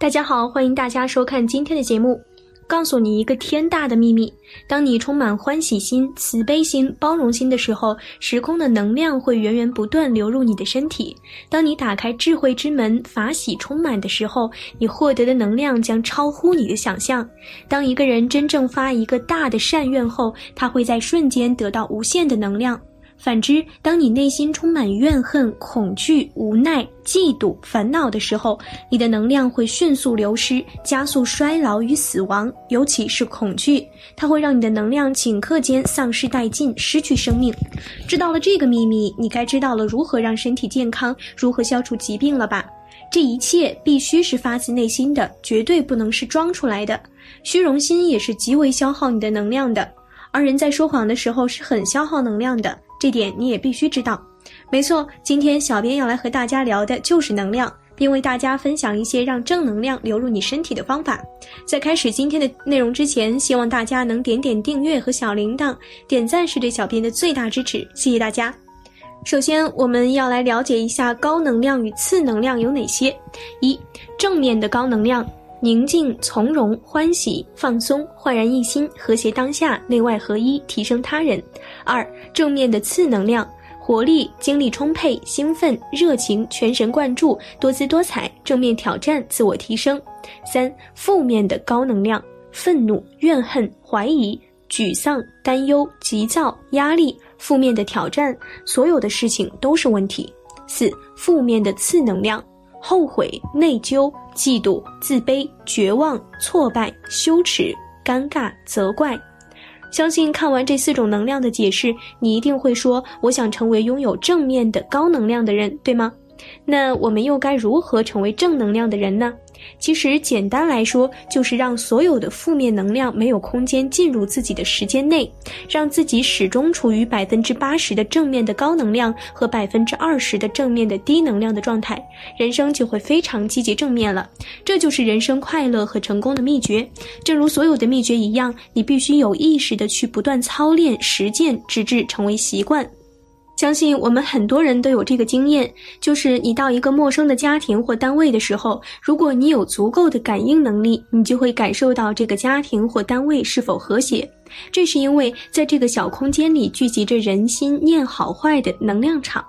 大家好，欢迎大家收看今天的节目。告诉你一个天大的秘密：当你充满欢喜心、慈悲心、包容心的时候，时空的能量会源源不断流入你的身体。当你打开智慧之门，法喜充满的时候，你获得的能量将超乎你的想象。当一个人真正发一个大的善愿后，他会在瞬间得到无限的能量。反之，当你内心充满怨恨、恐惧、无奈、嫉妒、烦恼的时候，你的能量会迅速流失，加速衰老与死亡。尤其是恐惧，它会让你的能量顷刻间丧失殆尽，失去生命。知道了这个秘密，你该知道了如何让身体健康，如何消除疾病了吧？这一切必须是发自内心的，绝对不能是装出来的。虚荣心也是极为消耗你的能量的，而人在说谎的时候是很消耗能量的。这点你也必须知道，没错。今天小编要来和大家聊的就是能量，并为大家分享一些让正能量流入你身体的方法。在开始今天的内容之前，希望大家能点点订阅和小铃铛，点赞是对小编的最大支持，谢谢大家。首先，我们要来了解一下高能量与次能量有哪些。一、正面的高能量：宁静、从容、欢喜、放松、焕然一新、和谐当下、内外合一、提升他人。二、正面的次能量：活力、精力充沛、兴奋、热情、全神贯注、多姿多彩、正面挑战、自我提升。三、负面的高能量：愤怒、怨恨、怀疑、沮丧、担忧、急躁、压力、负面的挑战，所有的事情都是问题。四、负面的次能量：后悔、内疚、嫉妒、自卑、绝望、挫败、羞耻、尴尬、责怪。相信看完这四种能量的解释，你一定会说：“我想成为拥有正面的高能量的人，对吗？”那我们又该如何成为正能量的人呢？其实简单来说，就是让所有的负面能量没有空间进入自己的时间内，让自己始终处于百分之八十的正面的高能量和百分之二十的正面的低能量的状态，人生就会非常积极正面了。这就是人生快乐和成功的秘诀。正如所有的秘诀一样，你必须有意识的去不断操练实践，直至成为习惯。相信我们很多人都有这个经验，就是你到一个陌生的家庭或单位的时候，如果你有足够的感应能力，你就会感受到这个家庭或单位是否和谐。这是因为在这个小空间里聚集着人心念好坏的能量场。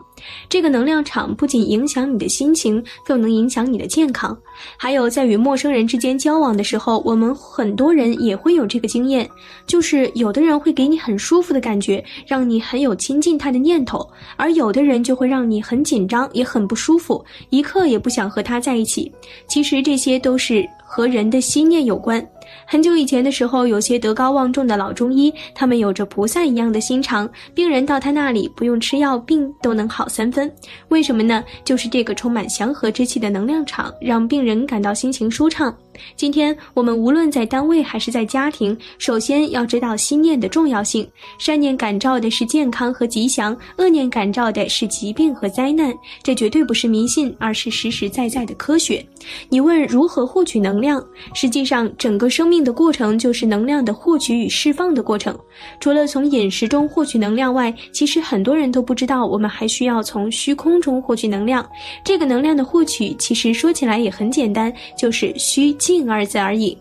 这个能量场不仅影响你的心情，更能影响你的健康。还有，在与陌生人之间交往的时候，我们很多人也会有这个经验，就是有的人会给你很舒服的感觉，让你很有亲近他的念头；而有的人就会让你很紧张，也很不舒服，一刻也不想和他在一起。其实这些都是和人的心念有关。很久以前的时候，有些德高望重的老中医，他们有着菩萨一样的心肠，病人到他那里不用吃药，病都能好三分。为什么呢？就是这个充满祥和之气的能量场，让病人感到心情舒畅。今天我们无论在单位还是在家庭，首先要知道心念的重要性。善念感召的是健康和吉祥，恶念感召的是疾病和灾难。这绝对不是迷信，而是实实在在的科学。你问如何获取能量？实际上，整个社生命的过程就是能量的获取与释放的过程。除了从饮食中获取能量外，其实很多人都不知道，我们还需要从虚空中获取能量。这个能量的获取，其实说起来也很简单，就是虚。静二字而已，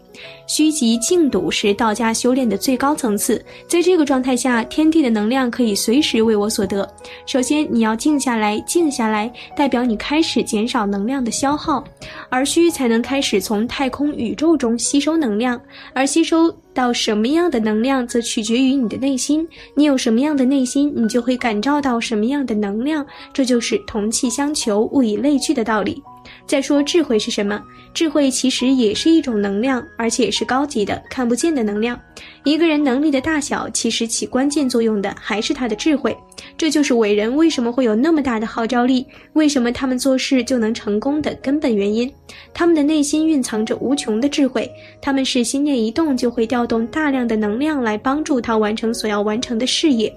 虚极静笃是道家修炼的最高层次。在这个状态下，天地的能量可以随时为我所得。首先，你要静下来，静下来代表你开始减少能量的消耗，而虚才能开始从太空宇宙中吸收能量。而吸收到什么样的能量，则取决于你的内心。你有什么样的内心，你就会感召到什么样的能量。这就是同气相求、物以类聚的道理。再说智慧是什么？智慧其实也是一种能量，而且是高级的、看不见的能量。一个人能力的大小，其实起关键作用的还是他的智慧。这就是伟人为什么会有那么大的号召力，为什么他们做事就能成功的根本原因。他们的内心蕴藏着无穷的智慧，他们是心念一动就会调动大量的能量来帮助他完成所要完成的事业。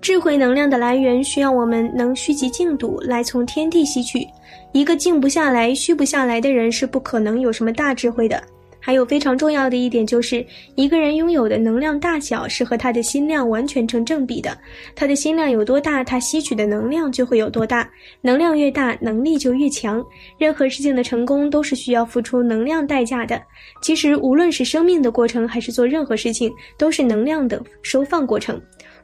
智慧能量的来源需要我们能虚极静笃来从天地吸取。一个静不下来、虚不下来的人是不可能有什么大智慧的。还有非常重要的一点就是，一个人拥有的能量大小是和他的心量完全成正比的。他的心量有多大，他吸取的能量就会有多大。能量越大，能力就越强。任何事情的成功都是需要付出能量代价的。其实，无论是生命的过程，还是做任何事情，都是能量的收放过程。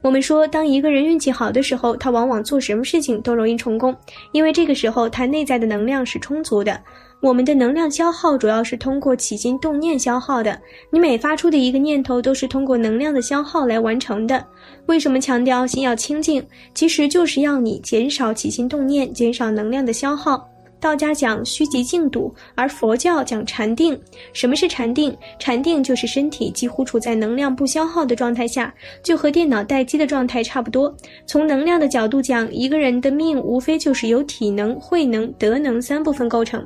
我们说，当一个人运气好的时候，他往往做什么事情都容易成功，因为这个时候他内在的能量是充足的。我们的能量消耗主要是通过起心动念消耗的，你每发出的一个念头都是通过能量的消耗来完成的。为什么强调心要清净？其实就是要你减少起心动念，减少能量的消耗。道家讲虚极静笃，而佛教讲禅定。什么是禅定？禅定就是身体几乎处在能量不消耗的状态下，就和电脑待机的状态差不多。从能量的角度讲，一个人的命无非就是由体能、慧能、德能三部分构成。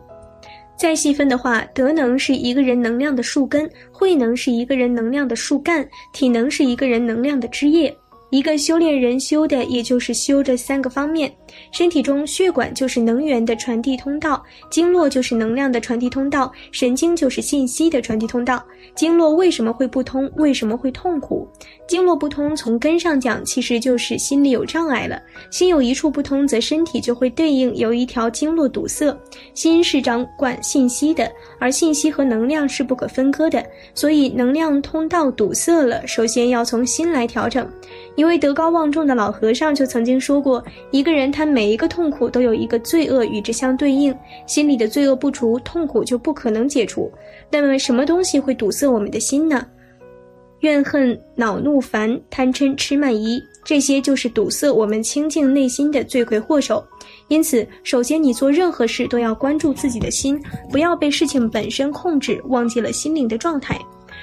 再细分的话，德能是一个人能量的树根，慧能是一个人能量的树干，体能是一个人能量的枝叶。一个修炼人修的，也就是修这三个方面。身体中血管就是能源的传递通道，经络就是能量的传递通道，神经就是信息的传递通道。经络为什么会不通？为什么会痛苦？经络不通，从根上讲，其实就是心里有障碍了。心有一处不通，则身体就会对应有一条经络堵塞。心是掌管信息的，而信息和能量是不可分割的，所以能量通道堵塞了，首先要从心来调整。一位德高望重的老和尚就曾经说过：一个人他他每一个痛苦都有一个罪恶与之相对应，心里的罪恶不除，痛苦就不可能解除。那么，什么东西会堵塞我们的心呢？怨恨、恼怒、烦、贪嗔、痴慢疑，这些就是堵塞我们清净内心的罪魁祸首。因此，首先你做任何事都要关注自己的心，不要被事情本身控制，忘记了心灵的状态。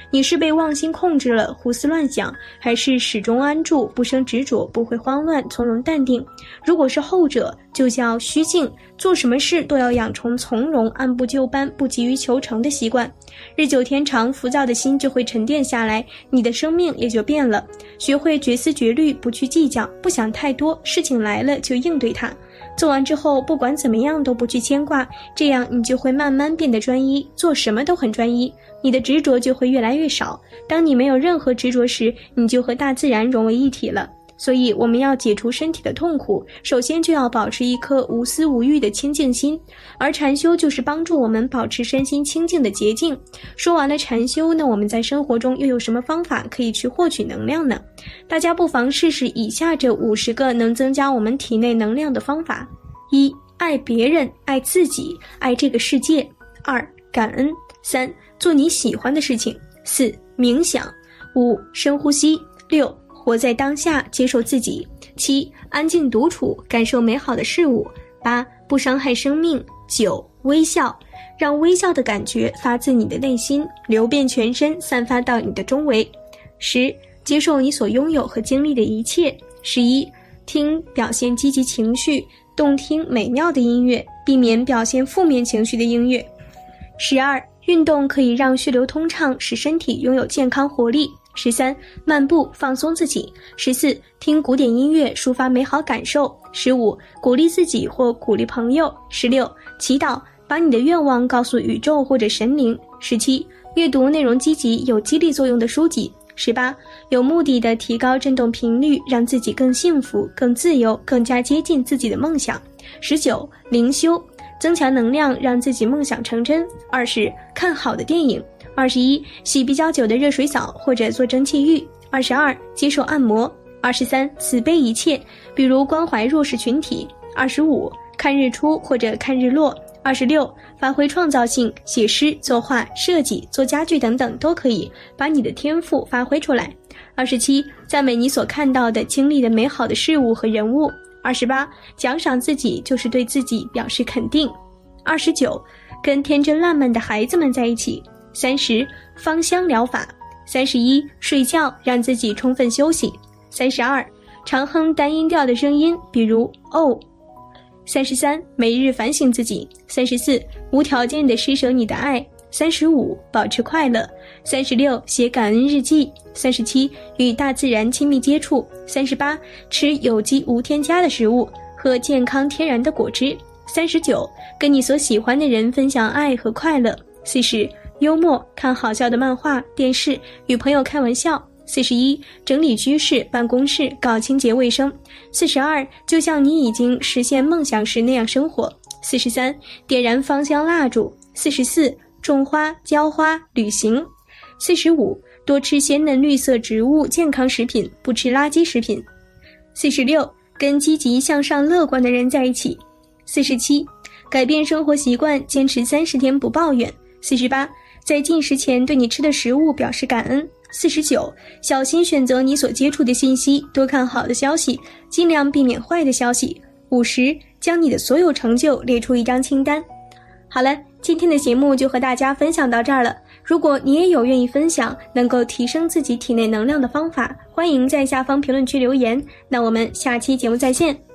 你是被妄心控制了，胡思乱想，还是始终安住，不生执着，不会慌乱，从容淡定？如果是后者，就叫虚静。做什么事都要养成从容、按部就班、不急于求成的习惯。日久天长，浮躁的心就会沉淀下来，你的生命也就变了。学会绝思绝虑，不去计较，不想太多，事情来了就应对它。做完之后，不管怎么样都不去牵挂，这样你就会慢慢变得专一，做什么都很专一，你的执着就会越来越少。当你没有任何执着时，你就和大自然融为一体了。所以，我们要解除身体的痛苦，首先就要保持一颗无私无欲的清净心。而禅修就是帮助我们保持身心清净的捷径。说完了禅修，那我们在生活中又有什么方法可以去获取能量呢？大家不妨试试以下这五十个能增加我们体内能量的方法：一、爱别人，爱自己，爱这个世界；二、感恩；三、做你喜欢的事情；四、冥想；五、深呼吸；六。活在当下，接受自己。七，安静独处，感受美好的事物。八，不伤害生命。九，微笑，让微笑的感觉发自你的内心，流遍全身，散发到你的周围。十，接受你所拥有和经历的一切。十一，听表现积极情绪、动听美妙的音乐，避免表现负面情绪的音乐。十二，运动可以让血流通畅，使身体拥有健康活力。十三，漫步放松自己；十四，听古典音乐抒发美好感受；十五，鼓励自己或鼓励朋友；十六，祈祷，把你的愿望告诉宇宙或者神灵；十七，阅读内容积极有激励作用的书籍；十八，有目的的提高振动频率，让自己更幸福、更自由、更加接近自己的梦想；十九，灵修，增强能量，让自己梦想成真；二十，看好的电影。二十一，洗比较久的热水澡或者做蒸汽浴。二十二，接受按摩。二十三，慈悲一切，比如关怀弱势群体。二十五，看日出或者看日落。二十六，发挥创造性，写诗、作画、设计、做家具等等都可以，把你的天赋发挥出来。二十七，赞美你所看到的、经历的美好的事物和人物。二十八，奖赏自己就是对自己表示肯定。二十九。跟天真烂漫的孩子们在一起；三十，芳香疗法；三十一，睡觉，让自己充分休息；三十二，常哼单音调的声音，比如哦；三十三，每日反省自己；三十四，无条件的施舍你的爱。三十五，保持快乐；三十六，写感恩日记；三十七，与大自然亲密接触；三十八，吃有机无添加的食物，喝健康天然的果汁；三十九，跟你所喜欢的人分享爱和快乐；四十，幽默，看好笑的漫画、电视，与朋友开玩笑；四十一，整理居室、办公室，搞清洁卫生；四十二，就像你已经实现梦想时那样生活；四十三，点燃芳香蜡烛；四十四。种花、浇花、旅行。四十五，多吃鲜嫩绿色植物、健康食品，不吃垃圾食品。四十六，跟积极向上、乐观的人在一起。四十七，改变生活习惯，坚持三十天不抱怨。四十八，在进食前对你吃的食物表示感恩。四十九，小心选择你所接触的信息，多看好的消息，尽量避免坏的消息。五十，将你的所有成就列出一张清单。好了。今天的节目就和大家分享到这儿了。如果你也有愿意分享能够提升自己体内能量的方法，欢迎在下方评论区留言。那我们下期节目再见。